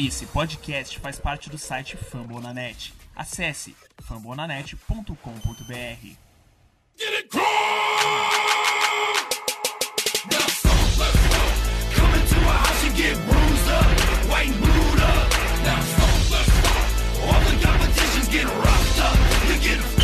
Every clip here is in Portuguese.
Esse podcast faz parte do site Fambonanet. Acesse fambonanet.com.br.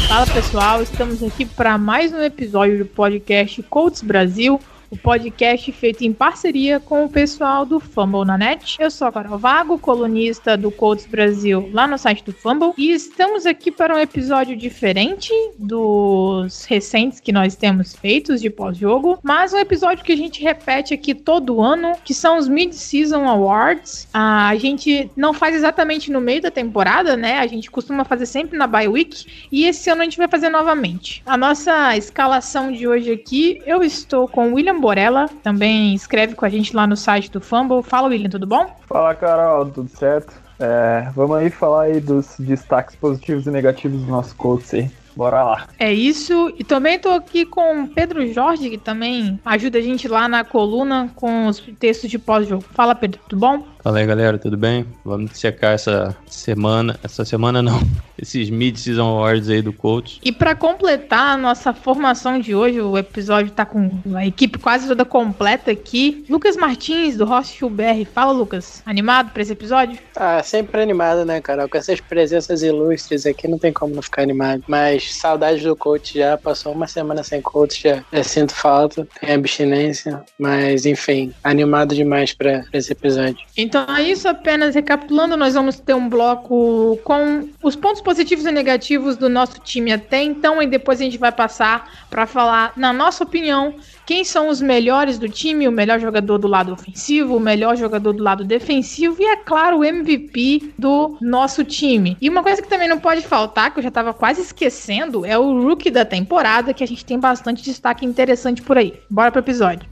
Fala pessoal, estamos aqui para mais um episódio do podcast Coaches Brasil, o podcast feito em parceria com o pessoal do Fumble na Net. Eu sou a Carol Vago, colunista do Coaches Brasil lá no site do Fumble, e estamos aqui para um episódio diferente dos recentes que nós temos feitos de pós-jogo, mas um episódio que a gente repete aqui todo ano, que são os Mid-Season Awards. Ah, a gente não faz exatamente no meio da temporada, né? A gente costuma fazer sempre na bye week, e esse ano a gente vai fazer novamente. A nossa escalação de hoje aqui, eu estou com William Borella, também escreve com a gente lá no site do Fumble. Fala, William, tudo bom? Fala, Carol, tudo certo? É, vamos aí falar aí dos destaques positivos e negativos do nosso coach aí. Bora lá. É isso. E também tô aqui com o Pedro Jorge, que também ajuda a gente lá na coluna com os textos de pós-jogo. Fala, Pedro, tudo bom? Fala aí, galera, tudo bem? Vamos secar essa semana, essa semana não, esses Mid-Season Awards aí do coach. E para completar a nossa formação de hoje, o episódio tá com a equipe quase toda completa aqui. Lucas Martins, do Hostel BR. Fala, Lucas. Animado para esse episódio? Ah, sempre animado, né, Carol? Com essas presenças ilustres aqui não tem como não ficar animado. Mas saudades do coach já, passou uma semana sem coach, já, já sinto falta, tem abstinência. Mas enfim, animado demais para esse episódio. Então é isso, apenas recapitulando, nós vamos ter um bloco com os pontos positivos e negativos do nosso time até então, e depois a gente vai passar para falar, na nossa opinião, quem são os melhores do time, o melhor jogador do lado ofensivo, o melhor jogador do lado defensivo e, é claro, o MVP do nosso time. E uma coisa que também não pode faltar, que eu já tava quase esquecendo, é o rookie da temporada, que a gente tem bastante destaque interessante por aí. Bora pro episódio.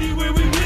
anywhere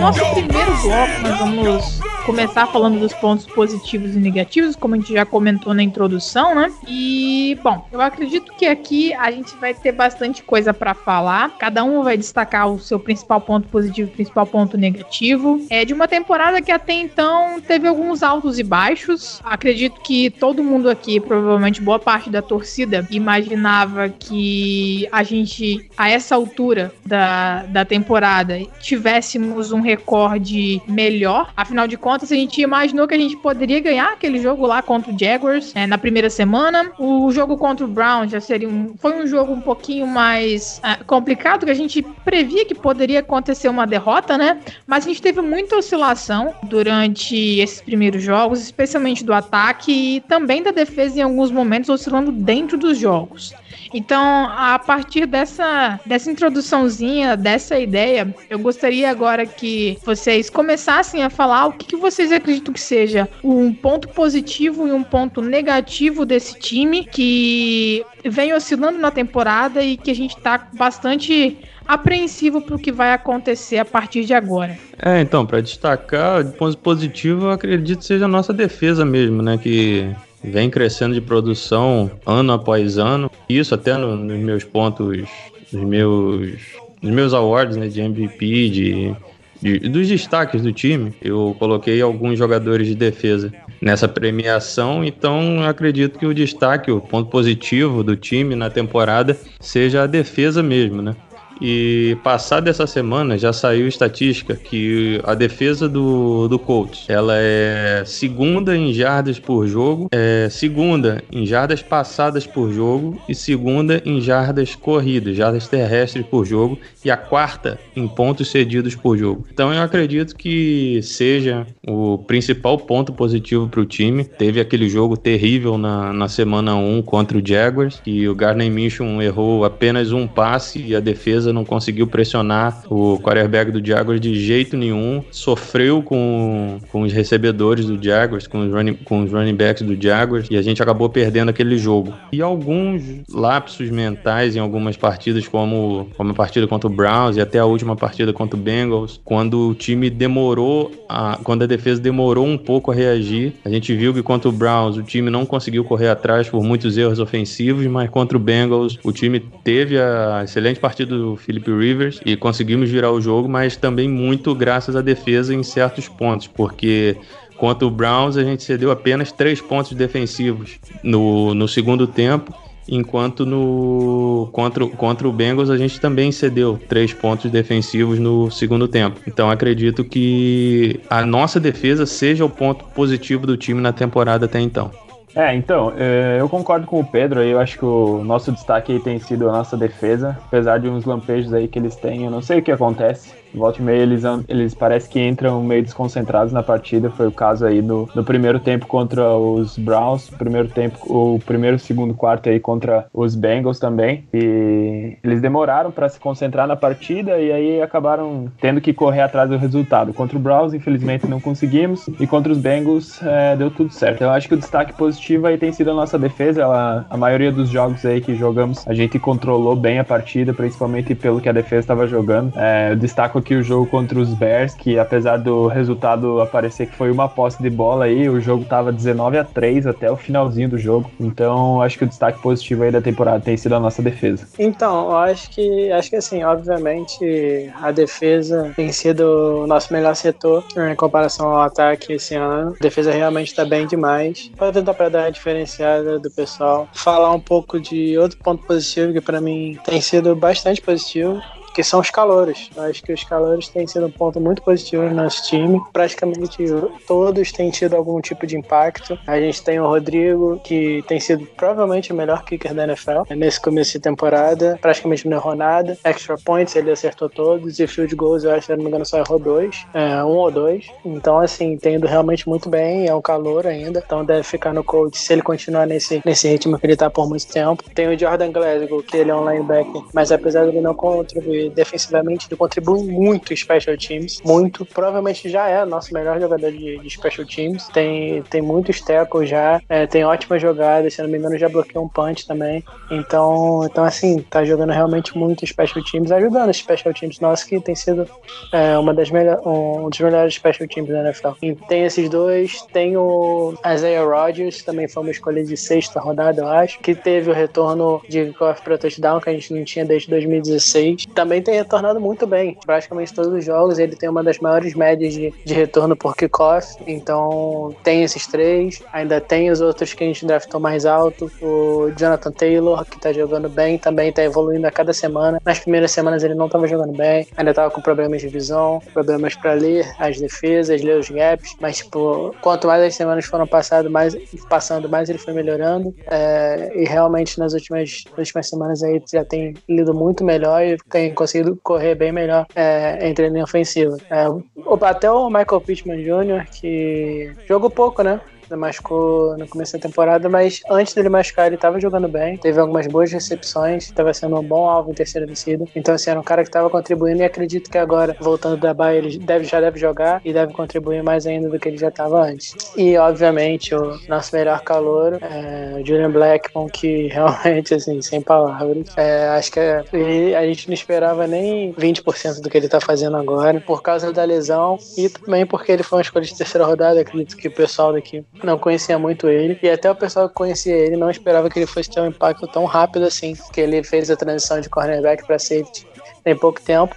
Nosso primeiro bloco, nós vamos começar falando dos pontos positivos e negativos, como a gente já comentou na introdução, né? E, bom, eu acredito que aqui a gente vai ter bastante coisa para falar. Cada um vai destacar o seu principal ponto positivo e principal ponto negativo. É de uma temporada que até então teve alguns altos e baixos. Acredito que todo mundo aqui, provavelmente boa parte da torcida, imaginava que a gente, a essa altura da, da temporada, tivéssemos um recorde melhor. Afinal de contas, a gente imaginou que a gente poderia ganhar aquele jogo lá contra o Jaguars né, na primeira semana. O jogo contra o Brown já seria um, foi um jogo um pouquinho mais ah, complicado, que a gente previa que poderia acontecer uma derrota, né? Mas a gente teve muita oscilação durante esses primeiros jogos, especialmente do ataque e também da defesa em alguns momentos oscilando dentro dos jogos. Então, a partir dessa, dessa introduçãozinha, dessa ideia, eu gostaria agora que vocês começassem a falar o que, que vocês acreditam que seja um ponto positivo e um ponto negativo desse time que vem oscilando na temporada e que a gente tá bastante apreensivo pro que vai acontecer a partir de agora. É, então, pra destacar, de ponto positivo, eu acredito seja a nossa defesa mesmo, né? Que vem crescendo de produção ano após ano. Isso até no- nos meus pontos, nos meus, nos meus awards, né? De MVP, de, de- dos destaques do time. Eu coloquei alguns jogadores de defesa nessa premiação, então acredito que o destaque, o ponto positivo do time na temporada seja a defesa mesmo, né? E passada essa semana já saiu estatística que a defesa do, do Colts ela é segunda em jardas por jogo, é segunda em jardas passadas por jogo e segunda em jardas corridas, jardas terrestres por jogo e a quarta em pontos cedidos por jogo. Então eu acredito que seja o principal ponto positivo para o time. Teve aquele jogo terrível na, na semana 1 contra o Jaguars, que o Gardner Minshew errou apenas um passe e a defesa defesa não conseguiu pressionar o quarterback do Jaguars de jeito nenhum, sofreu com, com os recebedores do Jaguars, com os, running, com os running backs do Jaguars, e a gente acabou perdendo aquele jogo. E alguns lapsos mentais em algumas partidas, como, como a partida contra o Browns e até a última partida contra o Bengals, quando o time demorou, a, quando a defesa demorou um pouco a reagir, a gente viu que contra o Browns o time não conseguiu correr atrás por muitos erros ofensivos, mas contra o Bengals o time teve a excelente partida do Philip Rivers e conseguimos virar o jogo, mas também muito graças à defesa em certos pontos, porque contra o Browns a gente cedeu apenas três pontos defensivos no, no segundo tempo enquanto no contra, contra o Bengals a gente também cedeu três pontos defensivos no segundo tempo. Então acredito que a nossa defesa seja o ponto positivo do time na temporada até então. É, então, é, eu concordo com o Pedro aí, eu acho que o nosso destaque tem sido a nossa defesa, apesar de uns lampejos aí que eles têm, eu não sei o que acontece, Volta e meia eles, eles parece que entram meio desconcentrados na partida. Foi o caso aí no, no primeiro tempo contra os Browns, primeiro tempo, o primeiro, segundo, quarto aí contra os Bengals também. E eles demoraram para se concentrar na partida e aí acabaram tendo que correr atrás do resultado. Contra o Browns, infelizmente, não conseguimos. E contra os Bengals é, deu tudo certo. Eu acho que o destaque positivo aí tem sido a nossa defesa. Ela, a maioria dos jogos aí que jogamos, a gente controlou bem a partida, principalmente pelo que a defesa estava jogando. É, eu destaco aqui o jogo contra os Bears, que apesar do resultado aparecer que foi uma posse de bola aí, o jogo tava 19 a 3 até o finalzinho do jogo. Então, acho que o destaque positivo aí da temporada tem sido a nossa defesa. Então, eu acho que acho que assim, obviamente, a defesa tem sido o nosso melhor setor em comparação ao ataque esse ano. A defesa realmente está bem demais. Para tentar para dar a diferenciada do pessoal, falar um pouco de outro ponto positivo que para mim tem sido bastante positivo que são os calores. Eu acho que os calores têm sido um ponto muito positivo no nosso time. Praticamente todos têm tido algum tipo de impacto. A gente tem o Rodrigo, que tem sido provavelmente o melhor kicker da NFL nesse começo de temporada. Praticamente não errou nada. Extra points ele acertou todos. E field goals, eu acho, se não me engano, só errou dois. É, um ou dois. Então, assim, tem ido realmente muito bem. É um calor ainda. Então deve ficar no coach se ele continuar nesse, nesse ritmo que ele tá por muito tempo. Tem o Jordan Glasgow, que ele é um linebacker. Mas apesar de ele não contribuir defensivamente ele contribui muito em special teams, muito. Provavelmente já é nosso melhor jogador de, de special teams. Tem, tem muitos tackles já, é, tem ótimas jogadas, se não me engano já bloqueou um punch também. Então, então assim, tá jogando realmente muito special teams, ajudando os special teams nossos que tem sido é, uma das um dos melhores special teams da NFL. E tem esses dois, tem o Isaiah Rodgers, também foi uma escolha de sexta rodada, eu acho, que teve o retorno de kickoff para touchdown que a gente não tinha desde 2016. Também também tem retornado muito bem. Praticamente todos os jogos ele tem uma das maiores médias de, de retorno por kickoff. Então tem esses três. Ainda tem os outros que a gente draftou mais alto. O Jonathan Taylor, que tá jogando bem, também tá evoluindo a cada semana. Nas primeiras semanas ele não tava jogando bem. Ainda tava com problemas de visão, problemas para ler as defesas, ler os gaps. Mas, tipo, quanto mais as semanas foram passado, mais, passando, mais ele foi melhorando. É, e realmente nas últimas, nas últimas semanas aí já tem lido muito melhor e tem conseguido correr bem melhor é, entre a linha ofensiva. É, até o Michael Pittman Jr., que jogou pouco, né? Machucou no começo da temporada, mas antes dele machucar, ele estava jogando bem, teve algumas boas recepções, estava sendo um bom alvo em terceira descida. Então, assim, era um cara que estava contribuindo e acredito que agora, voltando da Bahia, ele deve, já deve jogar e deve contribuir mais ainda do que ele já estava antes. E, obviamente, o nosso melhor calor é o Julian Blackmon, que realmente, assim, sem palavras. É, acho que é, a gente não esperava nem 20% do que ele está fazendo agora, por causa da lesão e também porque ele foi uma escolha de terceira rodada. Acredito que o pessoal daqui não conhecia muito ele. E até o pessoal que conhecia ele não esperava que ele fosse ter um impacto tão rápido assim. Que ele fez a transição de cornerback para safety em pouco tempo.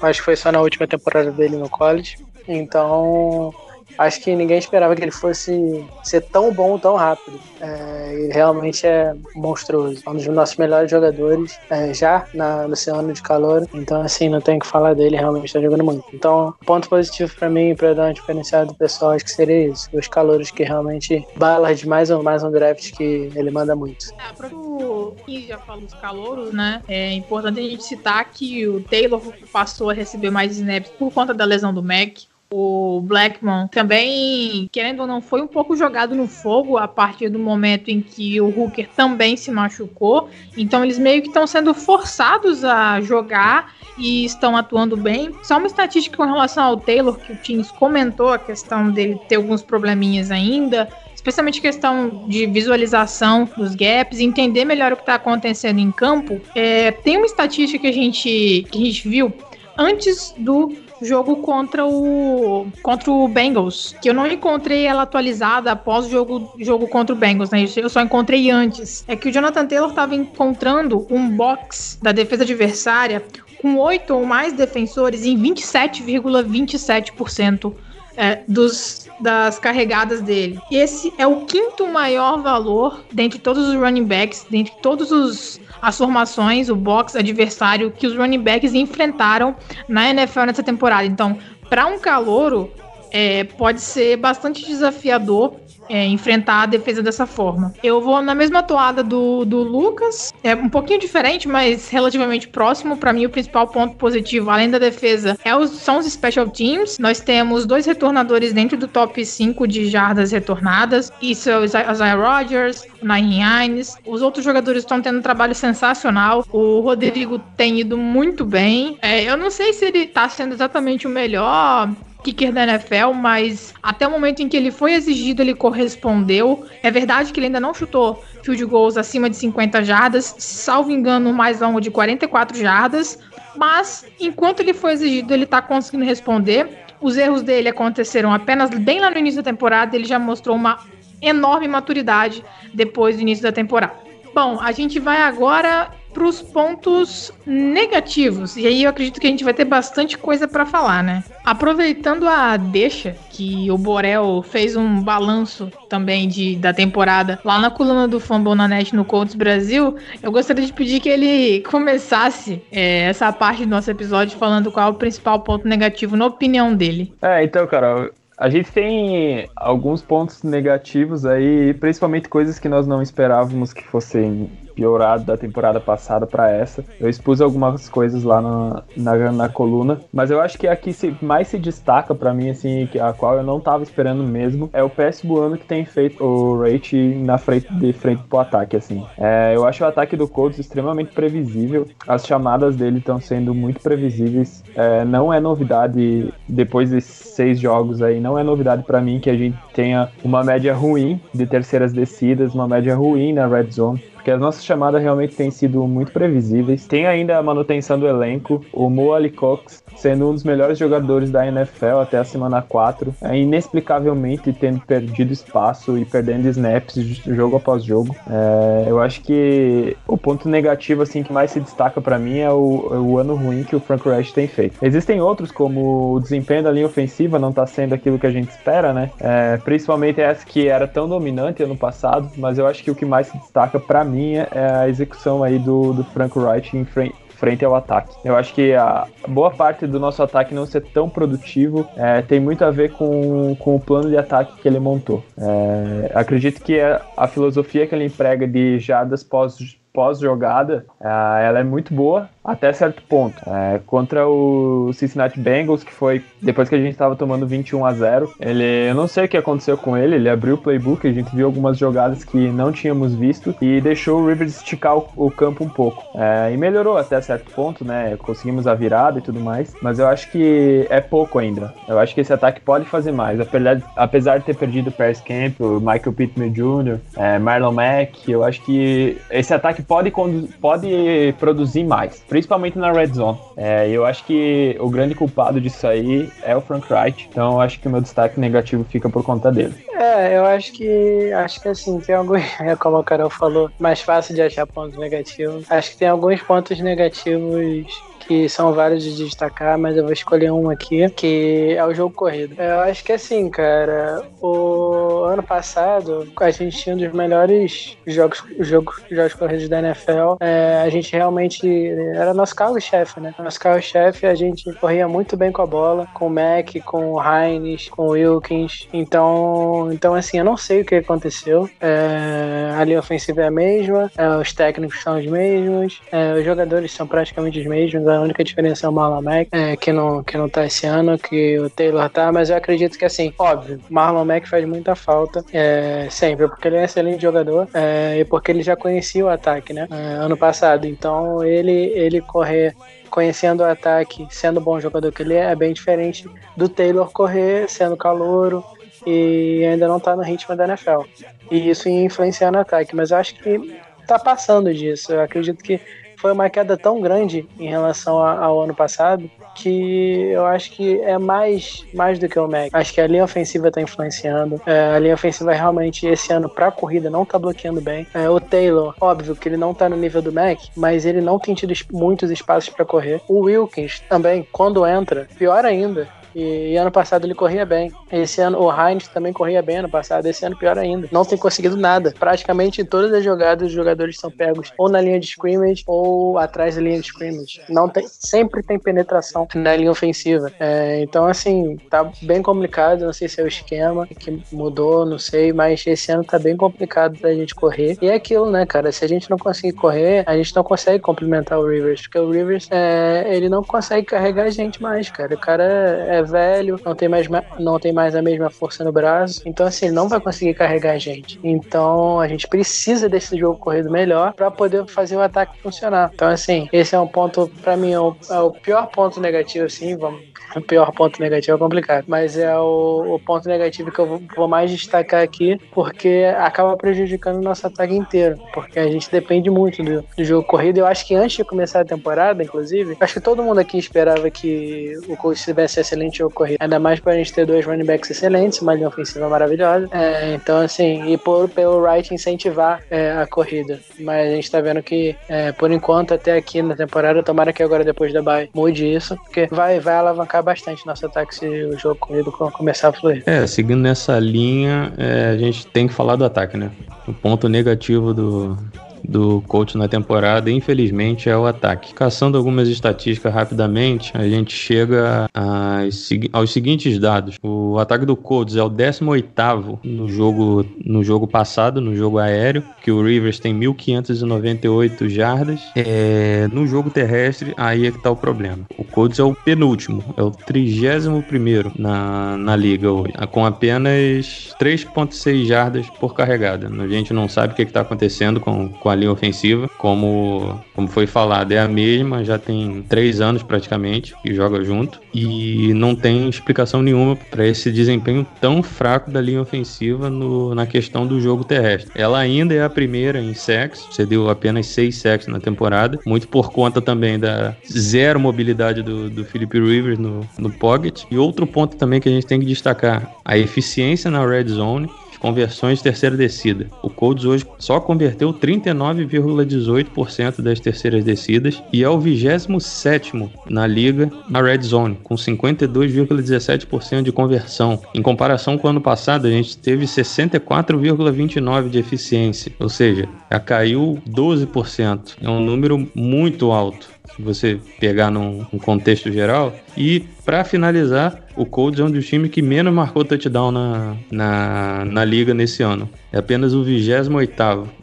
Acho que foi só na última temporada dele no college. Então, acho que ninguém esperava que ele fosse ser tão bom tão rápido. É, ele realmente é monstruoso. É um dos nossos melhores jogadores é, já na, no seu ano de calor. Então, assim, não tenho que falar dele, realmente está jogando muito. Então, ponto positivo para mim, para dar uma diferenciada do pessoal, acho que seria isso. Os calores que realmente balas de mais um, mais um draft que ele manda muito. É, para o já dos calouros, né? É importante a gente citar que o Taylor passou a receber mais snaps por conta da lesão do Mac. O Blackmon também, querendo ou não, foi um pouco jogado no fogo a partir do momento em que o Hooker também se machucou. Então eles meio que estão sendo forçados a jogar e estão atuando bem. Só uma estatística com relação ao Taylor, que o Teams comentou a questão dele ter alguns probleminhas ainda especialmente questão de visualização dos gaps, entender melhor o que está acontecendo em campo. É, tem uma estatística que a gente, que a gente viu antes do jogo contra o contra o Bengals, que eu não encontrei ela atualizada após o jogo, jogo contra o Bengals, né? Eu só encontrei antes. É que o Jonathan Taylor estava encontrando um box da defesa adversária com oito ou mais defensores em 27,27% é, dos, das carregadas dele. Esse é o quinto maior valor dentre todos os running backs, dentre todos os as formações, o box adversário que os running backs enfrentaram na NFL nessa temporada. Então, para um calouro, é, pode ser bastante desafiador é, enfrentar a defesa dessa forma. Eu vou na mesma toada do, do Lucas, é um pouquinho diferente, mas relativamente próximo. Para mim, o principal ponto positivo, além da defesa, é os, são os special teams. Nós temos dois retornadores dentro do top 5 de jardas retornadas. Isso é o Isaiah Rodgers, o Nahin Hines. Os outros jogadores estão tendo um trabalho sensacional. O Rodrigo tem ido muito bem. É, eu não sei se ele está sendo exatamente o melhor kicker da NFL, mas até o momento em que ele foi exigido, ele correspondeu. É verdade que ele ainda não chutou field goals acima de 50 jardas, salvo engano, mais longo de 44 jardas, mas enquanto ele foi exigido, ele está conseguindo responder. Os erros dele aconteceram apenas bem lá no início da temporada, ele já mostrou uma enorme maturidade depois do início da temporada. Bom, a gente vai agora para os pontos negativos. E aí eu acredito que a gente vai ter bastante coisa para falar, né? Aproveitando a deixa que o Borel fez um balanço também de, da temporada lá na coluna do Fumble na Net no Colts Brasil, eu gostaria de pedir que ele começasse é, essa parte do nosso episódio falando qual é o principal ponto negativo na opinião dele. É, então, cara, a gente tem alguns pontos negativos aí, principalmente coisas que nós não esperávamos que fossem piorado da temporada passada para essa. Eu expus algumas coisas lá na, na, na, coluna, mas eu acho que a que se, mais se destaca para mim, assim, a qual eu não tava esperando mesmo, é o péssimo ano que tem feito o Rate na frente de frente pro ataque, assim. É, eu acho o ataque do Colts extremamente previsível, as chamadas dele estão sendo muito previsíveis. É, não é novidade depois desses seis jogos aí, não é novidade para mim que a gente tenha uma média ruim de terceiras descidas, uma média ruim na red zone porque as nossas chamadas realmente têm sido muito previsíveis. Tem ainda a manutenção do elenco, o Mo Ali Cox sendo um dos melhores jogadores da NFL até a semana 4, é inexplicavelmente tendo perdido espaço e perdendo snaps jogo após jogo. É, eu acho que o ponto negativo assim que mais se destaca para mim é o, é o, ano ruim que o Frank Reich tem feito. Existem outros como o desempenho da linha ofensiva não tá sendo aquilo que a gente espera, né? É, principalmente essa que era tão dominante ano passado, mas eu acho que o que mais se destaca para mim é a execução aí do, do Frank Reich em frente frente ao ataque. Eu acho que a boa parte do nosso ataque não ser tão produtivo é, tem muito a ver com, com o plano de ataque que ele montou. É, acredito que a, a filosofia que ele emprega de jadas pós pós-jogada, é, ela é muito boa até certo ponto. É, contra o Cincinnati Bengals, que foi depois que a gente estava tomando 21 a 0, ele, eu não sei o que aconteceu com ele, ele abriu o playbook, a gente viu algumas jogadas que não tínhamos visto e deixou o Rivers esticar o, o campo um pouco. É, e melhorou até certo ponto, né? Conseguimos a virada e tudo mais, mas eu acho que é pouco ainda. Eu acho que esse ataque pode fazer mais, apesar, apesar de ter perdido o Paris Camp, o Michael Pittman Jr., é, Marlon Mack, eu acho que esse ataque pode, pode produzir mais principalmente na red zone. É, eu acho que o grande culpado disso aí é o Frank Wright, então eu acho que o meu destaque negativo fica por conta dele. É, eu acho que acho que assim, tem alguns, é como o Carol falou, mais fácil de achar pontos negativos. Acho que tem alguns pontos negativos que são vários de destacar, mas eu vou escolher um aqui, que é o jogo corrido. Eu acho que assim, cara, o ano passado a gente tinha um dos melhores jogos, jogos, jogos corridos da NFL. É, a gente realmente era nosso carro-chefe, né? Nosso carro-chefe, a gente corria muito bem com a bola, com o Mac, com o Heinz, com o Wilkins. Então, então assim, eu não sei o que aconteceu. É, a linha ofensiva é a mesma, é, os técnicos são os mesmos, é, os jogadores são praticamente os mesmos única diferença é o Marlon Mack, é, que, não, que não tá esse ano, que o Taylor tá, mas eu acredito que assim, óbvio, Marlon Mack faz muita falta, é, sempre, porque ele é um excelente jogador é, e porque ele já conhecia o ataque, né? é, ano passado. Então ele, ele correr conhecendo o ataque, sendo bom jogador que ele é, é bem diferente do Taylor correr sendo calouro e ainda não tá no ritmo da NFL. E isso ia influenciar no ataque, mas eu acho que tá passando disso. Eu acredito que foi uma queda tão grande em relação a- ao ano passado que eu acho que é mais, mais do que o Mac. Acho que a linha ofensiva tá influenciando. É, a linha ofensiva realmente esse ano pra corrida não tá bloqueando bem. É, o Taylor, óbvio que ele não tá no nível do Mac, mas ele não tem tido muitos espaços pra correr. O Wilkins também, quando entra, pior ainda. E, e ano passado ele corria bem. Esse ano o Heinz também corria bem ano passado. Esse ano pior ainda. Não tem conseguido nada. Praticamente em todas as jogadas os jogadores são pegos ou na linha de scrimmage ou atrás da linha de scrimmage. Não tem, sempre tem penetração na linha ofensiva. É, então assim tá bem complicado. Não sei se é o esquema que mudou, não sei. Mas esse ano tá bem complicado pra gente correr. E é aquilo, né, cara? Se a gente não conseguir correr, a gente não consegue complementar o Rivers, porque o Rivers é, ele não consegue carregar a gente mais, cara. O cara é velho, não tem mais ma- não tem mais a mesma força no braço, então assim ele não vai conseguir carregar a gente. Então a gente precisa desse jogo corrido melhor para poder fazer o ataque funcionar. Então assim esse é um ponto para mim é o, é o pior ponto negativo, assim, vamos o pior ponto negativo é complicado, mas é o, o ponto negativo que eu vou, mais destacar aqui, porque acaba prejudicando o nosso ataque inteiro, porque a gente depende muito do, do jogo corrido. Eu acho que antes de começar a temporada, inclusive, acho que todo mundo aqui esperava que o coach tivesse excelente jogo corrido, ainda mais para a gente ter dois running backs excelentes, uma linha ofensiva maravilhosa. É, então, assim, e por, pelo Wright incentivar é, a corrida, mas a gente tá vendo que, é, por enquanto, até aqui na temporada, tomara que agora depois da bye mude isso, porque vai, vai alavancar bastante nosso ataque se o jogo corrido co- começar a fluir. É, seguindo nessa linha, é, a gente tem que falar do ataque, né? O ponto negativo do, do coach na temporada, infelizmente, é o ataque. Caçando algumas estatísticas rapidamente, a gente chega às aos seguintes dados. O ataque do Colts é o 18º no jogo, no jogo passado, no jogo aéreo, que o Rivers tem 1.598 jardas. É, no jogo terrestre, aí é que tá o problema. O Colts é o penúltimo, é o 31º na, na liga hoje, com apenas 3.6 jardas por carregada. A gente não sabe o que está acontecendo com, com a linha ofensiva, como, como foi falado, é a mesma, já tem três anos praticamente que joga junto, e não tem explicação nenhuma para esse desempenho tão fraco da linha ofensiva no, na questão do jogo terrestre. Ela ainda é a primeira em sacks, cedeu apenas seis sacks na temporada, muito por conta também da zero mobilidade do, do Philip Rivers no, no pocket. E outro ponto também que a gente tem que destacar, a eficiência na red zone conversões de terceira descida. O Colts hoje só converteu 39,18% das terceiras descidas e é o 27º na liga na red zone, com 52,17% de conversão. Em comparação com o ano passado, a gente teve 64,29% de eficiência, ou seja, já caiu 12%. É um número muito alto se você pegar num, num contexto geral. E para finalizar, o Colts é um dos times que menos marcou touchdown na, na, na liga nesse ano. É apenas o 28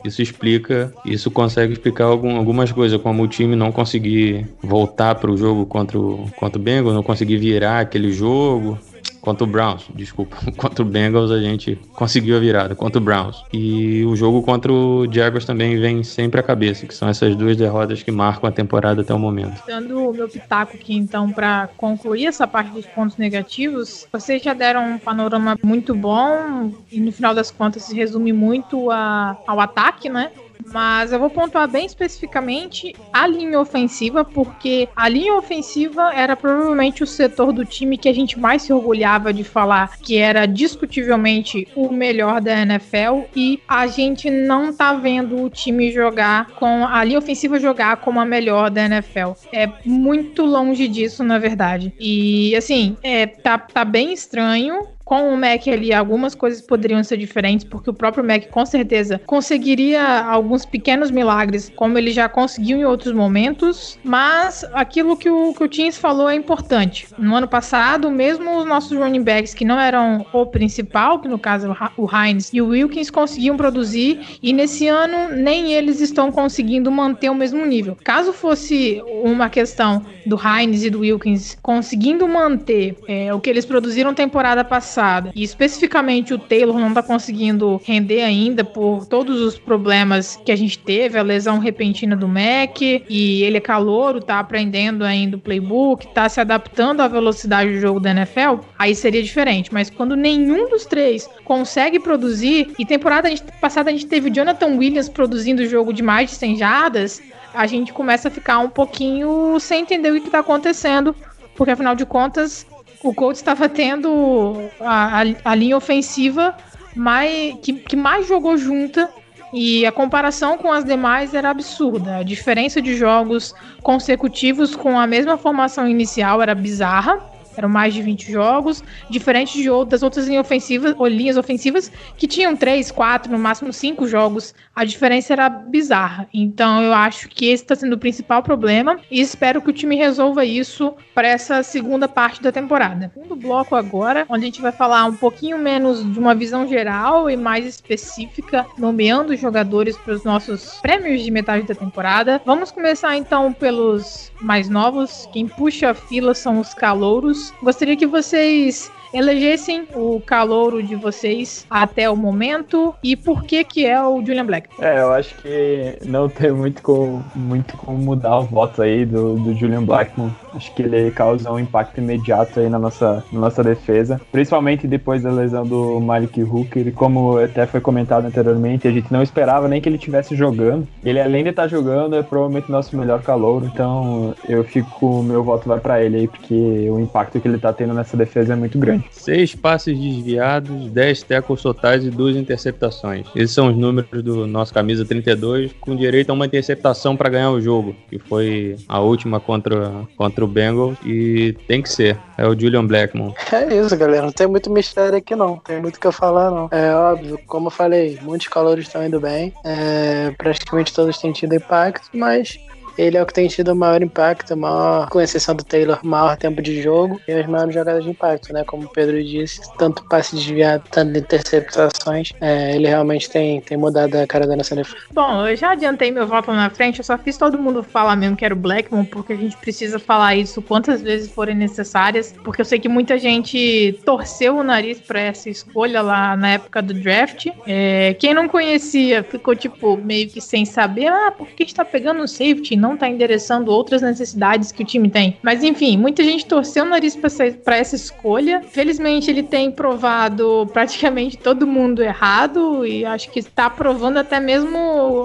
Isso explica, isso consegue explicar algum, algumas coisas, como o time não conseguir voltar para o jogo contra o, contra o Bengals, não conseguir virar aquele jogo. Contra o Browns, desculpa. Contra o Bengals a gente conseguiu a virada, contra o Browns. E o jogo contra o Jaguars também vem sempre à cabeça, que são essas duas derrotas que marcam a temporada até o momento. Dando o meu pitaco aqui, então, para concluir essa parte dos pontos negativos, vocês já deram um panorama muito bom e no final das contas se resume muito a- ao ataque, né? Mas eu vou pontuar bem especificamente a linha ofensiva, porque a linha ofensiva era provavelmente o setor do time que a gente mais se orgulhava de falar que era discutivelmente o melhor da NFL e a gente não tá vendo o time jogar com a linha ofensiva jogar como a melhor da NFL. É muito longe disso, na verdade. E assim, é, tá, tá bem estranho com o Mac ali, algumas coisas poderiam ser diferentes, porque o próprio Mac com certeza conseguiria alguns pequenos milagres, como ele já conseguiu em outros momentos. Mas aquilo que o, que o Teams falou é importante. No ano passado, mesmo os nossos running backs que não eram o principal, que no caso o Hines e o Wilkins, conseguiam produzir, e nesse ano nem eles estão conseguindo manter o mesmo nível. Caso fosse uma questão do Hines e do Wilkins conseguindo manter é, o que eles produziram temporada passada, e especificamente o Taylor não tá conseguindo render ainda por todos os problemas que a gente teve, a lesão repentina do Mac, e ele é calouro, tá aprendendo ainda o playbook, tá se adaptando à velocidade do jogo da NFL, aí seria diferente. Mas quando nenhum dos três consegue produzir, e temporada a gente, passada a gente teve Jonathan Williams produzindo o jogo de mais de 100 jardas, a gente começa a ficar um pouquinho sem entender o que está acontecendo, porque afinal de contas o Colts estava tendo a, a, a, linha ofensiva mais, que, que mais jogou junta e a comparação com as demais era absurda. A diferença de jogos consecutivos com a mesma formação inicial era bizarra. Eram mais de 20 jogos, diferente de outras outras linhas ofensivas, ou linhas ofensivas que tinham 3, 4, no máximo 5 jogos. A diferença era bizarra. Então eu acho que esse está sendo o principal problema e espero que o time resolva isso para essa segunda parte da temporada. Segundo bloco agora, onde a gente vai falar um pouquinho menos de uma visão geral e mais específica, nomeando os jogadores para os nossos prêmios de metade da temporada. Vamos começar então pelos mais novos. Quem puxa a fila são os calouros. Gostaria que vocês elegessem o calouro de vocês até o momento e por que que é o Julian Black. É, eu acho que não tem muito como, muito como mudar os votos aí do, do Julian Blackmon. Acho que ele causa um impacto imediato aí na nossa, na nossa defesa, principalmente depois da lesão do Malik Hooker, como até foi comentado anteriormente, a gente não esperava nem que ele estivesse jogando. Ele além de estar jogando, é provavelmente nosso melhor calouro, então eu fico, meu voto vai para ele aí, porque o impacto que ele tá tendo nessa defesa é muito grande. Seis passes desviados, 10 tackles totais e duas interceptações. Esses são os números do nosso camisa 32, com direito a uma interceptação para ganhar o jogo, que foi a última contra, contra o Bengals, e tem que ser. É o Julian Blackmon. É isso, galera. Não tem muito mistério aqui, não. Tem muito o que eu falar, não. É óbvio, como eu falei, muitos calores estão indo bem. É, praticamente todos têm tido impacto, mas ele é o que tem tido o maior impacto, maior, com exceção do Taylor, maior tempo de jogo e as maiores jogadas de impacto, né? Como o Pedro disse, tanto passe desviado, tanto interceptações, é, ele realmente tem, tem mudado a cara da nossa defesa. Bom, eu já adiantei meu voto na frente, eu só fiz todo mundo falar mesmo que era o Blackmon, porque a gente precisa falar isso quantas vezes forem necessárias, porque eu sei que muita gente torceu o nariz para essa escolha lá na época do draft. É, quem não conhecia ficou, tipo, meio que sem saber, ah, por que está pegando o safety? Não não está endereçando outras necessidades que o time tem. Mas enfim, muita gente torceu o nariz para essa escolha. Felizmente ele tem provado praticamente todo mundo errado e acho que está provando até mesmo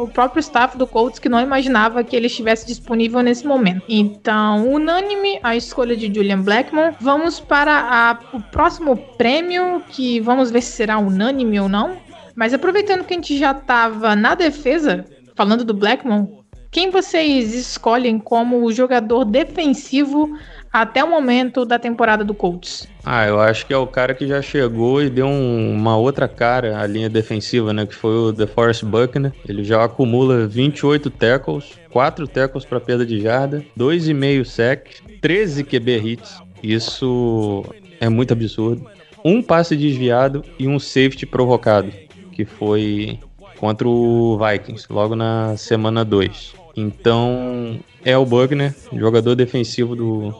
o próprio staff do Colts que não imaginava que ele estivesse disponível nesse momento. Então, unânime a escolha de Julian Blackmon. Vamos para a, o próximo prêmio que vamos ver se será unânime ou não. Mas aproveitando que a gente já estava na defesa, falando do Blackmon, quem vocês escolhem como o jogador defensivo até o momento da temporada do Colts? Ah, eu acho que é o cara que já chegou e deu um, uma outra cara à linha defensiva, né? Que foi o DeForest Buckner. Ele já acumula 28 tackles, 4 tackles para perda de jarda, 2,5 sec, 13 QB hits. Isso é muito absurdo. Um passe desviado e um safety provocado, que foi contra o Vikings, logo na semana 2. Então, é o Buckner, jogador defensivo do,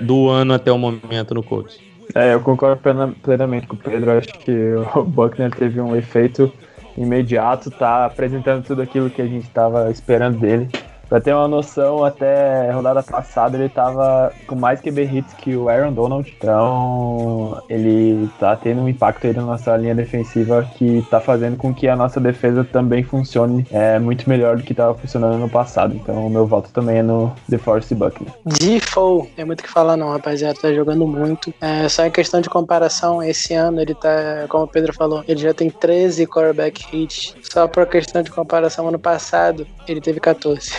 do ano até o momento no Colts. É, eu concordo plenamente com o Pedro. Acho que o Buckner teve um efeito imediato, tá apresentando tudo aquilo que a gente estava esperando dele. Pra ter uma noção, até rodada passada ele tava com mais QB hits que o Aaron Donald. Então ele tá tendo um impacto aí na nossa linha defensiva que tá fazendo com que a nossa defesa também funcione é, muito melhor do que tava funcionando no passado. Então o meu voto também é no The Force Buckner. Default, tem muito o que falar não, rapaziada. Tá jogando muito. É, só em questão de comparação, esse ano ele tá, como o Pedro falou, ele já tem 13 quarterback hits. Só por questão de comparação, ano passado ele teve 14.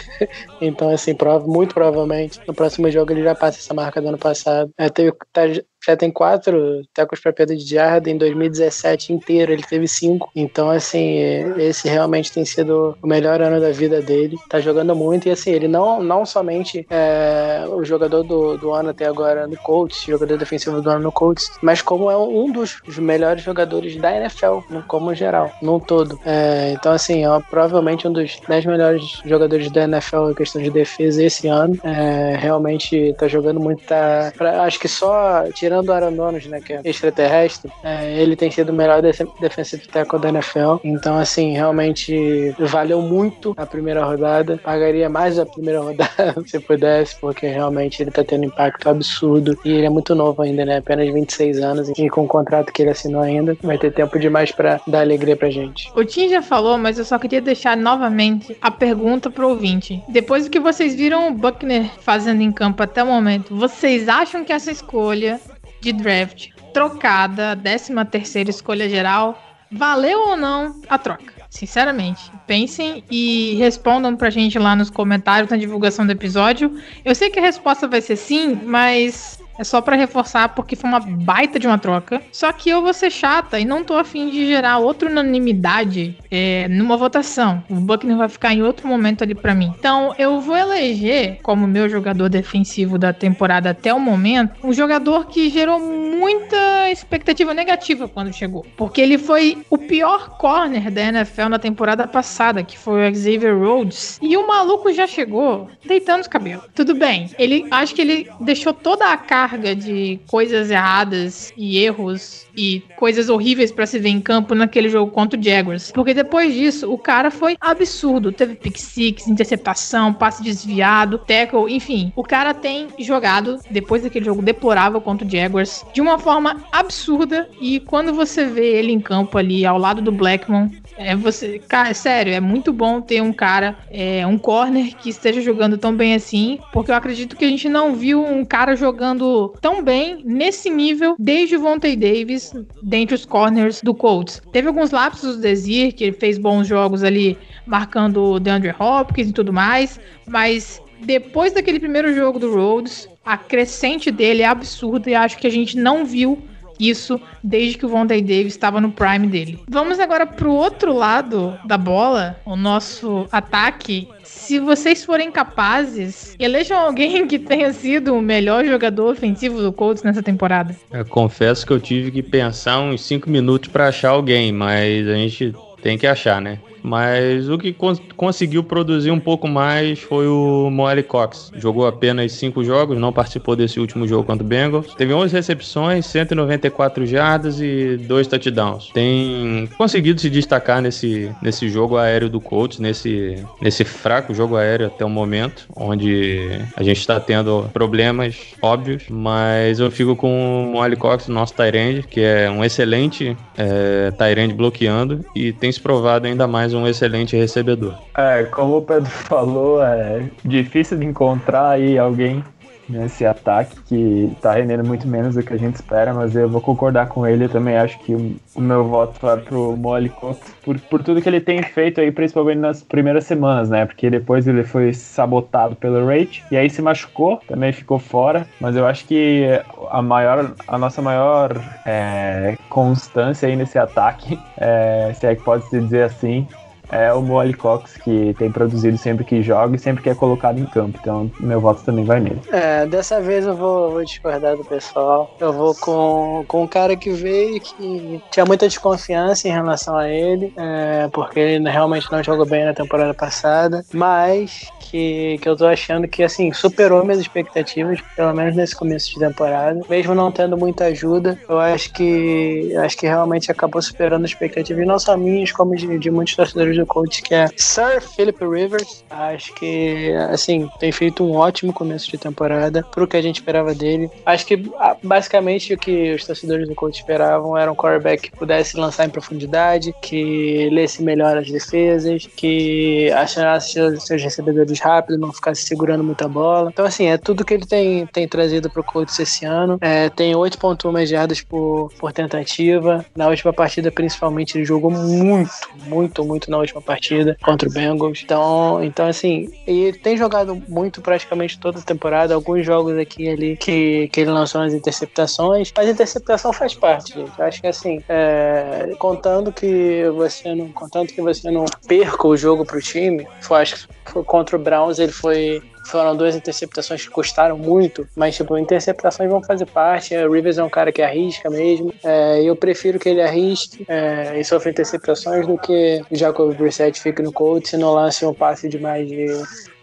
Então, assim, prova, muito provavelmente, no próximo jogo ele já passa essa marca do ano passado. É, teve, tá, já tem quatro tecos para perda de jarda. Em 2017 inteiro ele teve cinco. Então, assim, esse realmente tem sido o melhor ano da vida dele. Tá jogando muito e, assim, ele não, não somente é o jogador do, do ano até agora no Colts, jogador defensivo do ano no Colts, mas como é um dos melhores jogadores da NFL, como geral, num todo. É, então, assim, é provavelmente um dos 10 melhores jogadores da NFL em questão de defesa esse ano. É, realmente tá jogando muito. Tá, pra, acho que só tirando o Aaron Donald, né, que é extraterrestre, é, ele tem sido o melhor defensive tackle da NFL. Então, assim, realmente valeu muito a primeira rodada. Pagaria mais a primeira rodada se pudesse, porque realmente ele tá tendo impacto absurdo. E ele é muito novo ainda, né? Apenas 26 anos. E com o contrato que ele assinou ainda, vai ter tempo demais para dar alegria pra gente. O Tim já falou, mas eu só queria deixar novamente a pergunta pro ouvinte. Depois do que vocês viram o Buckner fazendo em campo até o momento, vocês acham que essa escolha de draft trocada, 13 terceira escolha geral, valeu ou não a troca? Sinceramente, pensem e respondam pra gente lá nos comentários na divulgação do episódio. Eu sei que a resposta vai ser sim, mas é só para reforçar porque foi uma baita de uma troca. Só que eu vou ser chata e não tô afim de gerar outra unanimidade é, numa votação. O Buckner vai ficar em outro momento ali para mim. Então eu vou eleger como meu jogador defensivo da temporada até o momento um jogador que gerou muita expectativa negativa quando chegou. Porque ele foi o pior corner da NFL na temporada passada, que foi o Xavier Rhodes. E o maluco já chegou deitando os cabelos. Tudo bem, ele acho que ele deixou toda a cara carga de coisas erradas e erros e coisas horríveis para se ver em campo naquele jogo contra o Jaguars. Porque depois disso, o cara foi absurdo. Teve pick six, interceptação, passe desviado, tackle, enfim. O cara tem jogado, depois daquele jogo deplorável contra o Jaguars, de uma forma absurda. E quando você vê ele em campo ali, ao lado do Blackmon, é você, cara, é sério, é muito bom ter um cara, é, um corner que esteja jogando tão bem assim, porque eu acredito que a gente não viu um cara jogando tão bem nesse nível desde o Vontae Davis dentre os corners do Colts. Teve alguns lapsos do Desir, que ele fez bons jogos ali, marcando o DeAndre Hopkins e tudo mais, mas depois daquele primeiro jogo do Rhodes, a crescente dele é absurda e acho que a gente não viu isso desde que o Vontae Davis estava no prime dele. Vamos agora pro outro lado da bola, o nosso ataque. Se vocês forem capazes, elejam alguém que tenha sido o melhor jogador ofensivo do Colts nessa temporada. Eu confesso que eu tive que pensar uns 5 minutos para achar alguém, mas a gente tem que achar, né? Mas o que cons conseguiu produzir um pouco mais foi o Moelle Cox. Jogou apenas 5 jogos, não participou desse último jogo contra o Bengals. Teve 11 recepções, 194 jardas e 2 touchdowns. Tem conseguido se destacar nesse, nesse jogo aéreo do Colts, nesse, nesse fraco jogo aéreo até o momento, onde a gente está tendo problemas óbvios, mas eu fico com o Moelle Cox, nosso Tyrande, que é um excelente é, bloqueando e tem se provado ainda mais um excelente recebedor. É, como o Pedro falou, é difícil de encontrar aí alguém nesse ataque que tá rendendo muito menos do que a gente espera, mas eu vou concordar com ele. Eu também acho que o, meu voto vai pro Molly Cox por, por tudo que ele tem feito aí, principalmente nas primeiras semanas, né? Porque depois ele foi sabotado pelo Rate e aí se machucou, também ficou fora. Mas eu acho que a maior, a nossa maior é, constância aí nesse ataque, é, se é que pode se dizer assim, é o Molly Cox, que tem produzido sempre que joga e sempre que é colocado em campo. Então, meu voto também vai nele. É, dessa vez eu vou, vou discordar do pessoal. Eu vou com, com um cara que veio que tinha muita desconfiança em relação a ele, é, porque ele realmente não jogou bem na temporada passada, mas que, que eu tô achando que, assim, superou minhas expectativas, pelo menos nesse começo de temporada. Mesmo não tendo muita ajuda, eu acho que acho que realmente acabou superando as expectativas, não só minhas, como de, de muitos torcedores do coach, que é Sir Philip Rivers. Acho que, assim, tem feito um ótimo começo de temporada pro que a gente esperava dele. Acho que, basicamente, o que os torcedores do coach esperavam era um quarterback que pudesse lançar em profundidade, que lesse melhor as defesas, que achasse seus recebedores rápido, não ficasse segurando muita bola. Então, assim, é tudo que ele tem, tem trazido pro Colts esse ano. É, tem 8.1 jardas por, por tentativa. Na última partida, principalmente, ele jogou muito, muito, muito na última última partida contra o Bengals. Então, então assim, ele tem jogado muito praticamente toda a temporada, alguns jogos aqui ali que, que ele lançou nas interceptações, mas interceptação faz parte, gente. Acho que assim, é, contando que você não, contando que você não perca o jogo pro time, foi, acho que foi contra o Browns, ele foi foram duas interceptações que custaram muito, mas, tipo, interceptações vão fazer parte. O Rivers é um cara que arrisca mesmo. É, eu prefiro que ele arrisque é, e sofra interceptações do que o Jacob Brissett fique no Colts e não lance um passe de mais de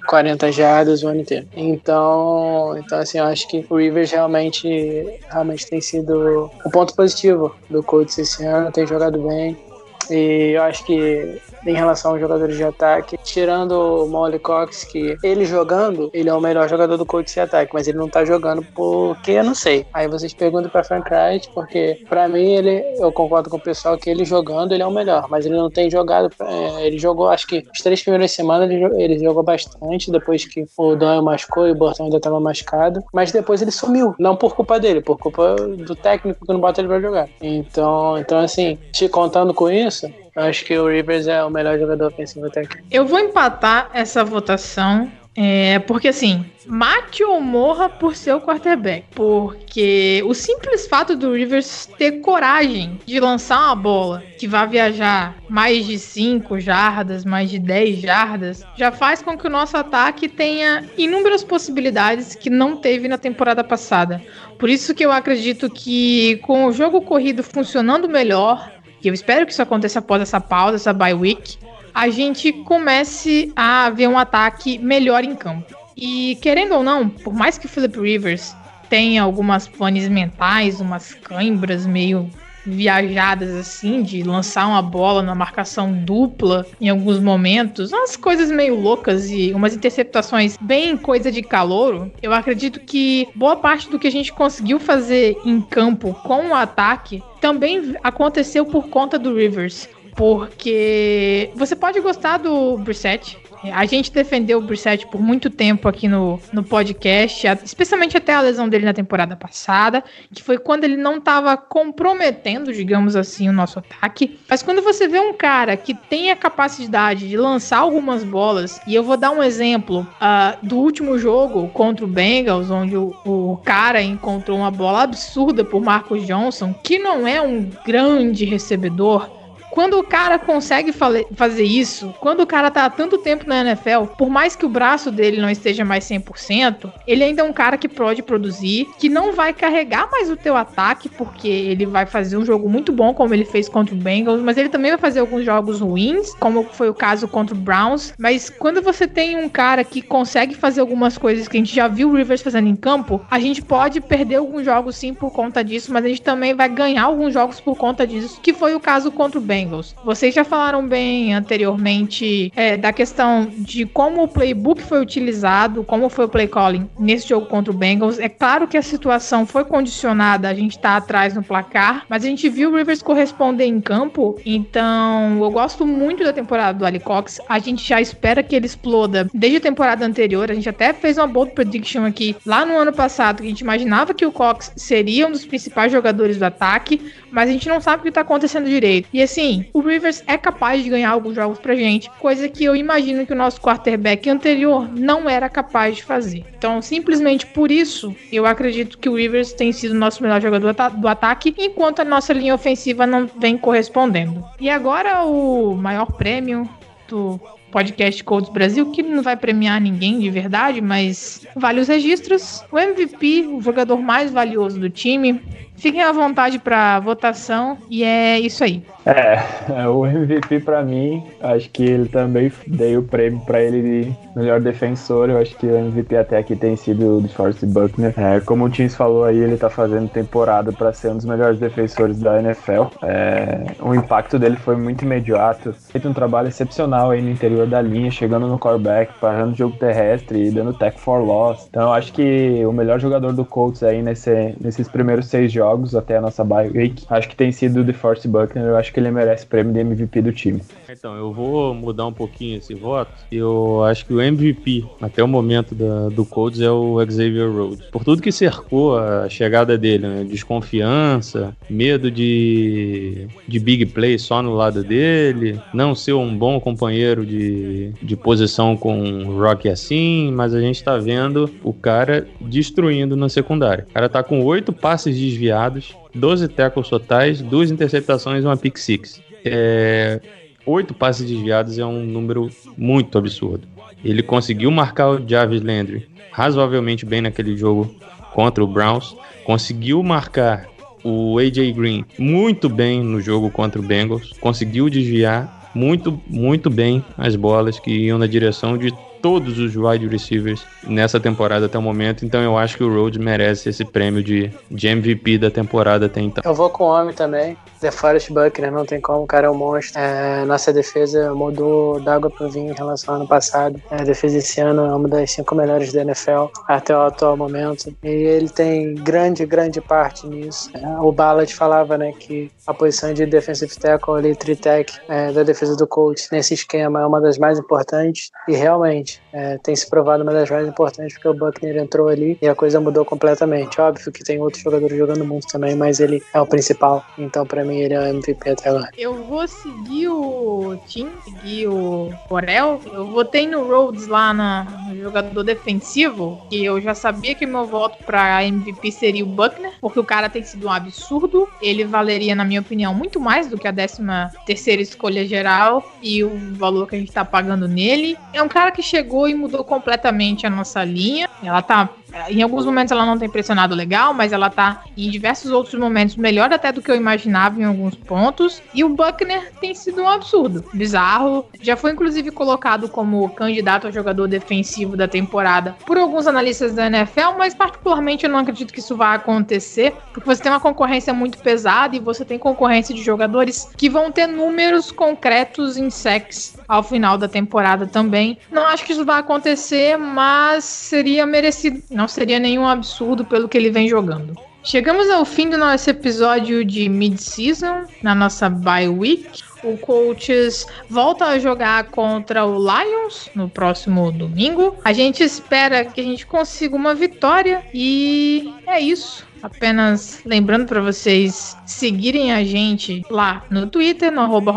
40 jardas o ano inteiro. Então, então assim, eu acho que o Rivers realmente, realmente tem sido um ponto positivo do Colts esse ano, tem jogado bem. E eu acho que em relação aos jogadores de ataque, tirando o Molly Cox, que ele jogando, ele é o melhor jogador do Colts de ataque, mas ele não tá jogando porque eu não sei. Aí vocês perguntam pra Frank Wright, porque pra mim ele, eu concordo com o pessoal que ele jogando, ele é o melhor, mas ele não tem jogado, é, ele jogou, acho que as três primeiras semanas ele, jogou bastante, depois que o Doyle machucou e o Burton ainda tava machucado, mas depois ele sumiu, não por culpa dele, por culpa do técnico que não bota ele pra jogar. Então, então assim, te contando com isso, acho que o Rivers é o melhor jogador ofensivo até aqui. Eu vou empatar essa votação. É, porque assim, mate ou morra por o quarterback. Porque o simples fato do Rivers ter coragem de lançar uma bola que vai viajar mais de 5 jardas, mais de 10 jardas, já faz com que o nosso ataque tenha inúmeras possibilidades que não teve na temporada passada. Por isso que eu acredito que com o jogo corrido funcionando melhor, e eu espero que isso aconteça após essa pausa, essa bye week, a gente comece a ver um ataque melhor em campo. E querendo ou não, por mais que o Philip Rivers tenha algumas panes mentais, umas cãibras meio viajadas assim, de lançar uma bola na marcação dupla em alguns momentos, umas coisas meio loucas e umas interceptações bem coisa de calouro, eu acredito que boa parte do que a gente conseguiu fazer em campo com o ataque também aconteceu por conta do Rivers. Porque você pode gostar do Brissett, a gente defendeu o Brissett por muito tempo aqui no, no podcast, especialmente até a lesão dele na temporada passada, que foi quando ele não estava comprometendo, digamos assim, o nosso ataque. Mas quando você vê um cara que tem a capacidade de lançar algumas bolas, e eu vou dar um exemplo uh, do último jogo contra o Bengals, onde o, o cara encontrou uma bola absurda por Marcos Johnson, que não é um grande recebedor, quando o cara consegue fazer isso, quando o cara tá há tanto tempo na NFL, por mais que o braço dele não esteja mais 100%, ele ainda é um cara que pode produzir, que não vai carregar mais o teu ataque, porque ele vai fazer um jogo muito bom, como ele fez contra o Bengals, mas ele também vai fazer alguns jogos ruins, como foi o caso contra o Browns. Mas quando você tem um cara que consegue fazer algumas coisas que a gente já viu o Rivers fazendo em campo, a gente pode perder alguns jogos sim por conta disso, mas a gente também vai ganhar alguns jogos por conta disso, que foi o caso contra o Bengals. Bengals. Vocês já falaram bem anteriormente é, da questão de como o playbook foi utilizado, como foi o play calling nesse jogo contra o Bengals. É claro que a situação foi condicionada, a gente tá atrás no placar, mas a gente viu o Rivers corresponder em campo, então eu gosto muito da temporada do Ali Cox. A gente já espera que ele exploda desde a temporada anterior. A gente até fez uma bold prediction aqui lá no ano passado, que a gente imaginava que o Cox seria um dos principais jogadores do ataque, mas a gente não sabe o que tá acontecendo direito. E assim, assim, o Rivers é capaz de ganhar alguns jogos pra gente, coisa que eu imagino que o nosso quarterback anterior não era capaz de fazer. Então, simplesmente por isso, eu acredito que o Rivers tem sido o nosso melhor jogador do ataque, enquanto a nossa linha ofensiva não vem correspondendo. E agora o maior prêmio do podcast Codes Brasil, que não vai premiar ninguém de verdade, mas vale os registros. O MVP, o jogador mais valioso do time. Fiquem à vontade para votação e é isso aí. É, o MVP para mim, acho que ele também dei o prêmio para ele de melhor defensor. Eu acho que o MVP até aqui tem sido o de Forrest Buckner. É, como o Tins falou aí, ele tá fazendo temporada para ser um dos melhores defensores da NFL. É, o impacto dele foi muito imediato. Feito um trabalho excepcional aí no interior da linha, chegando no quarterback, parando o jogo terrestre e dando tech for loss. Então eu acho que o melhor jogador do Colts aí nesse, nesses primeiros seis jogos até a nossa bye week, acho que tem sido o de Forrest Buckner. Eu acho que que ele merece prêmio de MVP do time. Então, eu vou mudar um pouquinho esse voto. Eu acho que o MVP, até o momento da, do Colts, é o Xavier Rhodes. Por tudo que cercou a chegada dele, né? Desconfiança, medo de, de big play só no lado dele, não ser um bom companheiro de, de posição com o Rock assim, mas a gente tá vendo o cara destruindo na secundária. O cara tá com oito passes desviados, 12 tackles totais, duas interceptações e uma pick six. É, oito passes desviados é um número muito absurdo. Ele conseguiu marcar o Jarvis Landry razoavelmente bem naquele jogo contra o Browns, conseguiu marcar o AJ Green muito bem no jogo contra o Bengals, conseguiu desviar muito, muito bem as bolas que iam na direção de todos os wide receivers nessa temporada até o momento, então eu acho que o Rhodes merece esse prêmio de, de MVP da temporada até então. Eu vou com o homem também. The Forest Buckner, não tem como, o cara é um monstro. É, nossa defesa mudou d'água pro vinho em relação ao ano passado. É, a defesa esse ano é uma das cinco melhores da NFL até o atual momento. E ele tem grande, grande parte nisso. É, o Ballard falava né, que a posição de defensive tackle ali, tritec é, da defesa do coach nesse esquema é uma das mais importantes. E realmente é, tem se provado uma das mais importantes porque o Buckner entrou ali e a coisa mudou completamente. Óbvio que tem outros jogadores jogando muito também, mas ele é o principal. Então, para mim, ele é o MVP até agora. Eu vou seguir o Tim, seguir o Borel. Eu votei no Rhodes lá na, no jogador defensivo, que eu já sabia que meu voto pra MVP seria o Buckner, porque o cara tem sido um absurdo. Ele valeria, na minha opinião, muito mais do que a 13 terceira escolha geral e o valor que a gente tá pagando nele. É um cara que chegou e mudou completamente a nossa linha. Ela tá em alguns momentos ela não tem pressionado legal, mas ela tá em diversos outros momentos melhor até do que eu imaginava em alguns pontos. E o Buckner tem sido um absurdo, bizarro. Já foi inclusive colocado como candidato a jogador defensivo da temporada por alguns analistas da NFL, mas particularmente eu não acredito que isso vá acontecer, porque você tem uma concorrência muito pesada e você tem concorrência de jogadores que vão ter números concretos em sacks ao final da temporada também. Não acho que isso vai acontecer, mas seria merecido não seria nenhum absurdo pelo que ele vem jogando. Chegamos ao fim do nosso episódio de mid-season, na nossa bye week. O Coaches volta a jogar contra o Lions no próximo domingo. A gente espera que a gente consiga uma vitória e é isso. Apenas lembrando para vocês seguirem a gente lá no Twitter, no arroba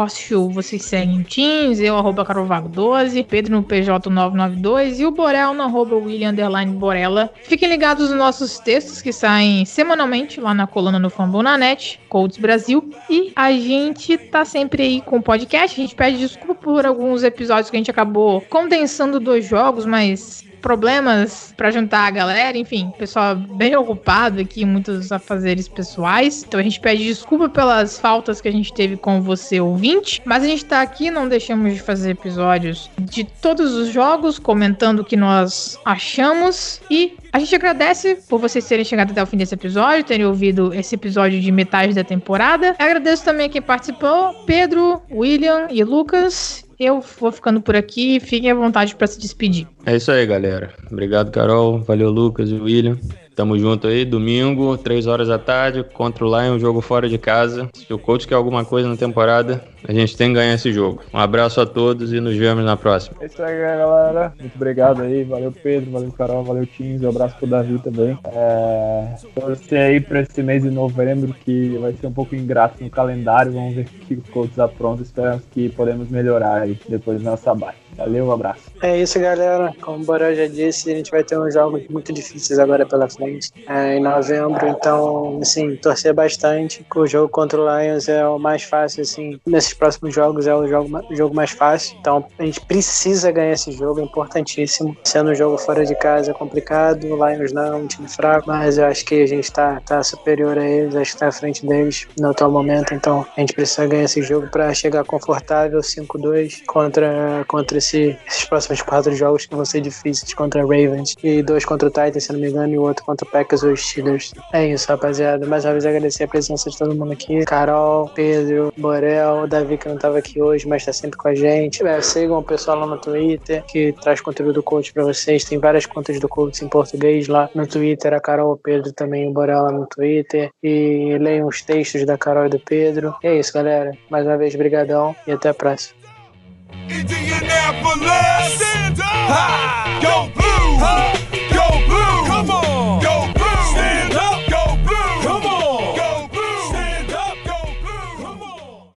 vocês seguem o Teams, eu, arroba Carovago12, Pedro no PJ992 e o Borel no arroba William Borella. Fiquem ligados nos nossos textos que saem semanalmente lá na coluna no Fambonanet, Colts Brasil. E a gente tá sempre aí com o podcast. A gente pede desculpa por alguns episódios que a gente acabou condensando dois jogos, mas problemas para juntar a galera, enfim, pessoal bem ocupado aqui, muitos afazeres pessoais. Então a gente pede desculpa pelas faltas que a gente teve com você, ouvinte, mas a gente tá aqui, não deixamos de fazer episódios de todos os jogos, comentando o que nós achamos e a gente agradece por vocês terem chegado até o fim desse episódio, terem ouvido esse episódio de metade da temporada. Agradeço também a quem participou: Pedro, William e Lucas. Eu vou ficando por aqui. Fiquem à vontade para se despedir. É isso aí, galera. Obrigado, Carol. Valeu, Lucas e William. Tamo junto aí, domingo, 3 horas da tarde, contra o Lion, jogo fora de casa. Se o coach quer alguma coisa na temporada, a gente tem que ganhar esse jogo. Um abraço a todos e nos vemos na próxima. É isso aí, galera. Muito obrigado aí. Valeu, Pedro. Valeu, Carol. Valeu, Teams. Um abraço pro Davi também. É... Torcer aí pra esse mês de novembro, que vai ser um pouco ingrato no calendário. Vamos ver o que o coach está pronto. Esperamos que podemos melhorar aí depois da nossa baixa. Valeu, um abraço. É isso, galera. Como o Borel já disse, a gente vai ter uns jogos muito difíceis agora pela frente, é, em novembro. Então, assim, torcer bastante. O jogo contra o Lions é o mais fácil, assim. Nesses próximos jogos é o jogo, jogo mais fácil. Então, a gente precisa ganhar esse jogo, é importantíssimo. Sendo um jogo fora de casa é complicado. O Lions não é um time fraco, mas eu acho que a gente tá, tá superior a eles, acho que tá à frente deles no atual momento. Então, a gente precisa ganhar esse jogo para chegar confortável 5-2 contra, contra esse- esses próximos quatro jogos que vão ser difíceis contra Ravens. E dois contra o Titans, se não me engano, e o outro contra o Packers ou Steelers. É isso, rapaziada. Mais uma vez agradecer a presença de todo mundo aqui. Carol, Pedro, Borel, Davi que não tava aqui hoje, mas tá sempre com a gente. É, sigam o pessoal lá no Twitter, que traz conteúdo do coach pra vocês. Tem várias contas do coach em português lá no Twitter. A Carol, o Pedro também, o Borel lá no Twitter. E leiam os textos da Carol e do Pedro. E é isso, galera. Mais uma vez, brigadão e até a próxima. Indianapolis, stand up, ha, go blue. Ha.